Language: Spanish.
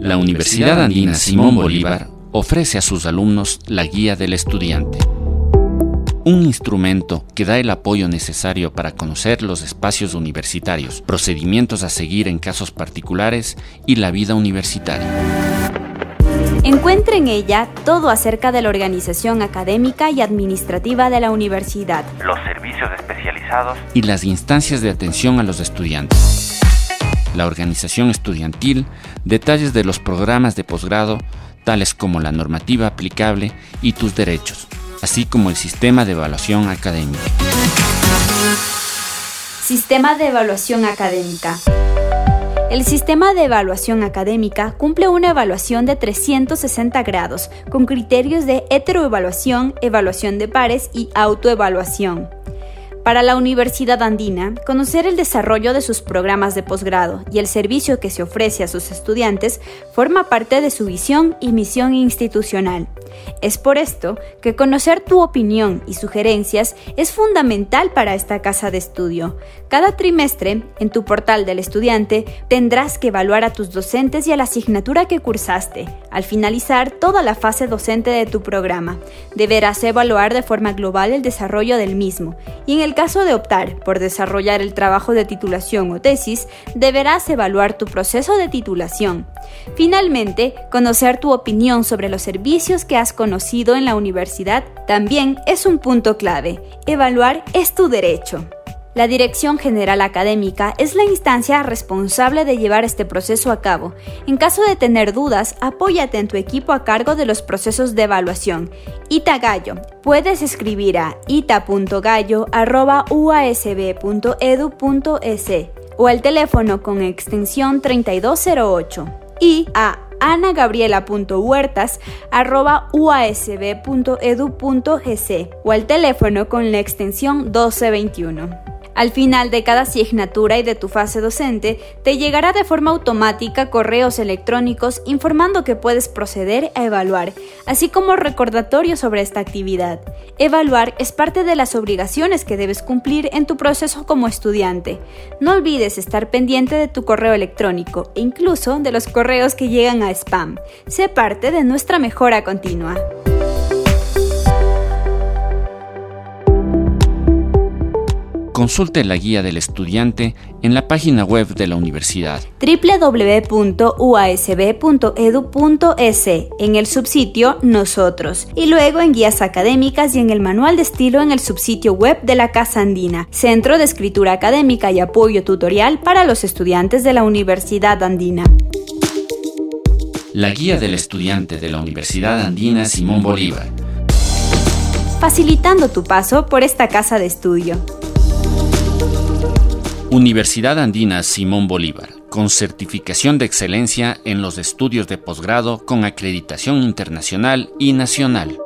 La Universidad Andina Simón Bolívar ofrece a sus alumnos la Guía del Estudiante, un instrumento que da el apoyo necesario para conocer los espacios universitarios, procedimientos a seguir en casos particulares y la vida universitaria. Encuentre en ella todo acerca de la organización académica y administrativa de la universidad, los servicios especializados y las instancias de atención a los estudiantes la organización estudiantil, detalles de los programas de posgrado, tales como la normativa aplicable y tus derechos, así como el sistema de evaluación académica. Sistema de evaluación académica. El sistema de evaluación académica cumple una evaluación de 360 grados, con criterios de heteroevaluación, evaluación de pares y autoevaluación. Para la Universidad Andina, conocer el desarrollo de sus programas de posgrado y el servicio que se ofrece a sus estudiantes forma parte de su visión y misión institucional. Es por esto que conocer tu opinión y sugerencias es fundamental para esta casa de estudio. Cada trimestre, en tu portal del estudiante, tendrás que evaluar a tus docentes y a la asignatura que cursaste. Al finalizar toda la fase docente de tu programa, deberás evaluar de forma global el desarrollo del mismo y en el caso de optar por desarrollar el trabajo de titulación o tesis, deberás evaluar tu proceso de titulación. Finalmente, conocer tu opinión sobre los servicios que conocido en la universidad también es un punto clave. Evaluar es tu derecho. La Dirección General Académica es la instancia responsable de llevar este proceso a cabo. En caso de tener dudas, apóyate en tu equipo a cargo de los procesos de evaluación. Ita Gallo. Puedes escribir a ita.gallo.uasb.edu.es o al teléfono con extensión 3208 y a anagabriela.huertas.uasb.edu.gc o al teléfono con la extensión 1221. Al final de cada asignatura y de tu fase docente, te llegará de forma automática correos electrónicos informando que puedes proceder a evaluar, así como recordatorios sobre esta actividad. Evaluar es parte de las obligaciones que debes cumplir en tu proceso como estudiante. No olvides estar pendiente de tu correo electrónico e incluso de los correos que llegan a spam. Sé parte de nuestra mejora continua. Consulte la guía del estudiante en la página web de la universidad www.uasb.edu.es en el subsitio Nosotros y luego en guías académicas y en el manual de estilo en el subsitio web de la Casa Andina, Centro de Escritura Académica y Apoyo Tutorial para los estudiantes de la Universidad Andina. La guía del estudiante de la Universidad Andina Simón Bolívar. Facilitando tu paso por esta casa de estudio. Universidad Andina Simón Bolívar, con certificación de excelencia en los estudios de posgrado con acreditación internacional y nacional.